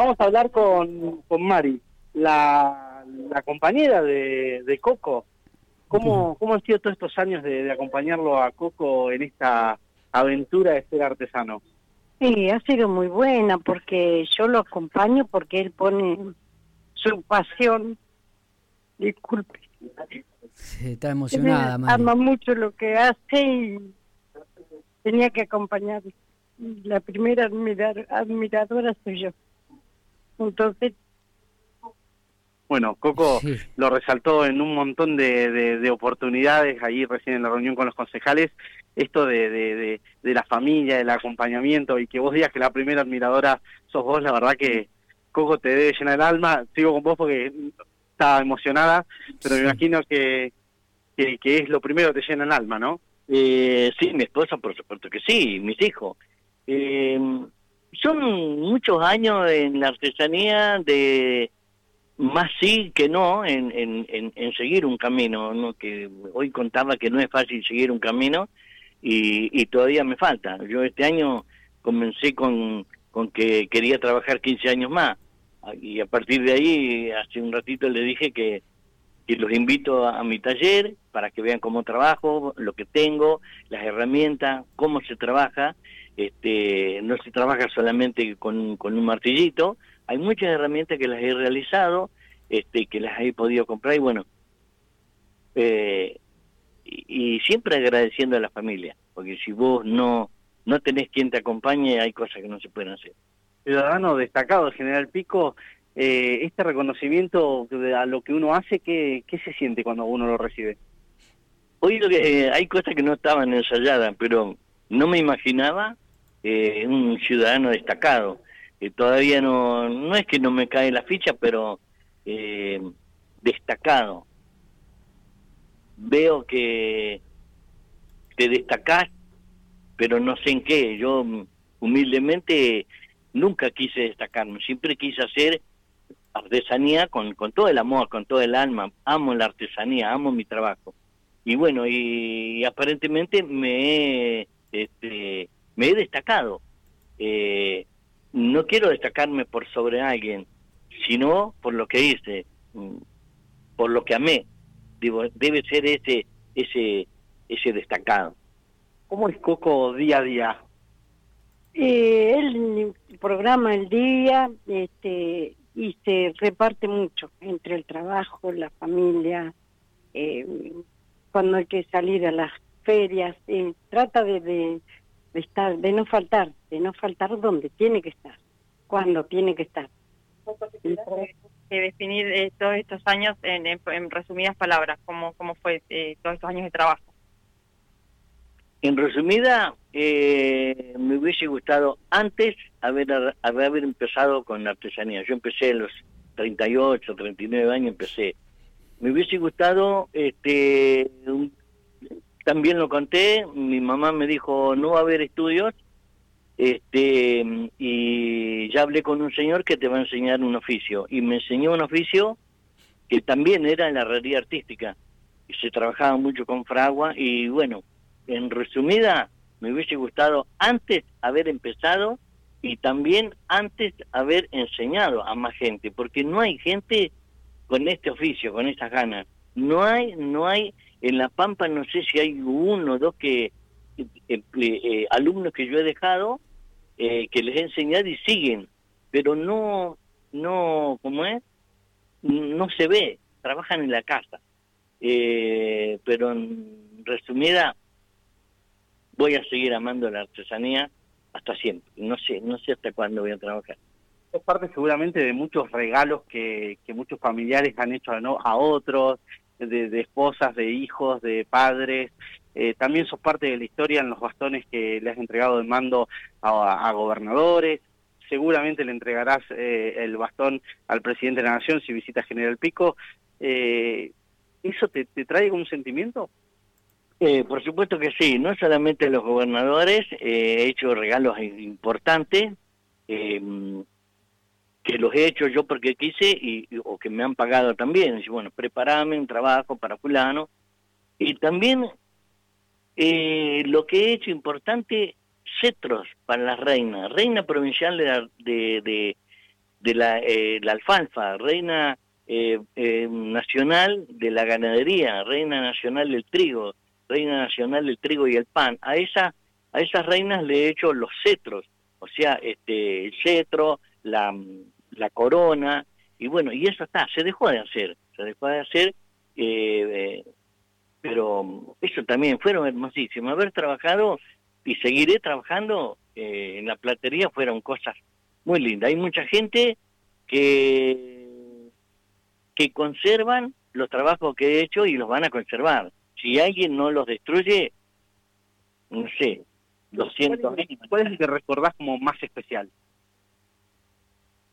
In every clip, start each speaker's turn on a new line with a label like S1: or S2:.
S1: Vamos a hablar con, con Mari, la, la compañera de, de Coco. ¿Cómo, ¿Cómo han sido todos estos años de, de acompañarlo a Coco en esta aventura de ser artesano?
S2: Sí, ha sido muy buena porque yo lo acompaño porque él pone su pasión. Disculpe.
S3: Sí, está emocionada, Mari.
S2: ama mucho lo que hace y tenía que acompañar. La primera admirar, admiradora soy yo. Entonces,
S1: Bueno, Coco
S3: Sí.
S1: lo resaltó en un montón de, de- de oportunidades ahí recién en la reunión con los concejales, esto de, de, de- de la familia, del acompañamiento y que vos digas que la primera admiradora sos vos, la verdad que Coco te debe llenar el alma. Sigo con vos porque estaba emocionada, pero me imagino que, que, que es lo primero que te llena el alma, ¿no?
S4: Eh, sí, mi esposa, por supuesto que sí, mis hijos. Eh, son muchos años en la artesanía de más sí que no en, en, en, seguir un camino, ¿no? que hoy contaba que no es fácil seguir un camino y, y todavía me falta. Yo este año comencé con, con que quería trabajar 15 años más y a partir de ahí, hace un ratito le dije que, que los invito a, mi taller para que vean cómo trabajo, lo que tengo, las herramientas, cómo se trabaja. Este, no se trabaja solamente con, con un martillito, hay muchas herramientas que las he realizado, este, que las he podido comprar y bueno, eh, y, y siempre agradeciendo a la familia, porque si vos no, no tenés quien te acompañe, hay cosas que no se pueden hacer.
S1: Ciudadano destacado de General Pico, eh, este reconocimiento a lo que uno hace, ¿qué, ¿qué se siente cuando uno lo recibe?
S4: Hoy lo que, eh, hay cosas que no estaban ensayadas, pero no me imaginaba eh, un ciudadano destacado. Todavía no, no es que no me cae la ficha, pero eh, destacado. Veo que te destacás, pero no sé en qué. Yo mm, humildemente nunca quise destacarme, siempre quise hacer artesanía con, con todo el amor, con todo el alma. Amo la artesanía, amo mi trabajo y bueno y, aparentemente me este, me he destacado Eh, no quiero destacarme por sobre alguien sino por lo que hice mm, por lo que amé digo debe ser ese ese ese destacado
S1: ¿Cómo es Coco día a día?
S2: eh, programa el día este, y se reparte mucho entre el trabajo, la familia, eh, cuando hay que salir a las ferias, eh, trata de, de, estar, de no faltar, de no faltar donde tiene que estar, cuando tiene que estar.
S5: que definir eh, todos estos años en, en- resumidas palabras, cómo, cómo fue todos estos años de trabajo.
S4: En resumida, eh, me hubiese gustado antes haber, haber empezado con la artesanía. Yo empecé a los 38, 39 años, empecé. Me hubiese gustado, este, también lo conté, mi mamá me dijo, no va a haber estudios, este, y ya hablé con un señor que te va a enseñar un oficio. Y me enseñó un oficio que también era la herrería artística. Y se trabajaba mucho con fragua y bueno, en resumida, me hubiese gustado antes haber empezado y también antes haber enseñado a más gente, porque no hay gente con este oficio, con estas ganas. No hay, no hay, en La Pampa no sé si hay uno o dos que, eh, eh, eh, alumnos que yo he dejado, que les he enseñado y siguen, pero no, no, ¿cómo es? No se ve, trabajan en la casa. Pero en resumida, voy a seguir amando la artesanía hasta siempre. No sé, no sé hasta cuándo voy a trabajar.
S1: Es parte seguramente de muchos regalos que, que muchos familiares han hecho a otros, de, de esposas, de hijos, de padres. Eh, también sos parte de la historia en los bastones que le has entregado de mando a, gobernadores. Seguramente le entregarás eh, el bastón al presidente de la Nación si visita General Pico. Eh, ¿Eso te, te trae un sentimiento?
S4: Eh, por supuesto que sí, no solamente los gobernadores, eh, he hecho regalos importantes, eh, que los he hecho yo porque quise y, o que me han pagado también. Bueno, preparame un trabajo para fulano. Y también eh, lo que he hecho importante, cetros para las reinas. Reina provincial de, la- de, de, de la, eh, la alfalfa, reina nacional de la ganadería, reina nacional del trigo, reina nacional del trigo y el pan. A esa a esas reinas le he hecho los cetros, o sea, este el cetro, la, la corona y bueno, y eso está, se dejó de hacer, se dejó de hacer eh, pero eso también fueron hermosísimos. Haber trabajado y seguiré trabajando en la platería fueron cosas muy lindas. Hay mucha gente que que conservan los trabajos que he hecho y los van a conservar. Si alguien no los destruye, no sé, 200
S1: ¿Cuál es el que recordás como más especial?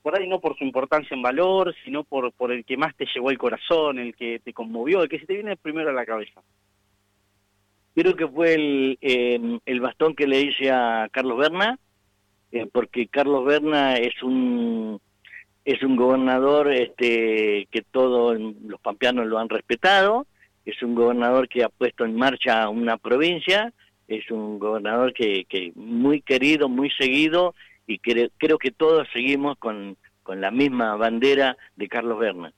S1: Por ahí no por su importancia en valor, sino por, por el que más te llevó el corazón, el que te conmovió, el que se te viene primero a la cabeza.
S4: Creo que fue el, eh, el bastón que le hice a Carlos Berna, eh, porque Carlos Berna es un es un gobernador este, que todos los pampeanos lo han respetado, es un gobernador que ha puesto en marcha una provincia, es un gobernador que, que muy querido, muy seguido, y creo que todos seguimos con, con la misma bandera de Carlos Berna.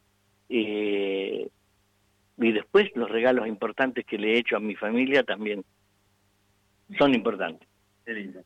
S4: Eh, y después los regalos importantes que le he hecho a mi familia también son importantes. Qué lindo.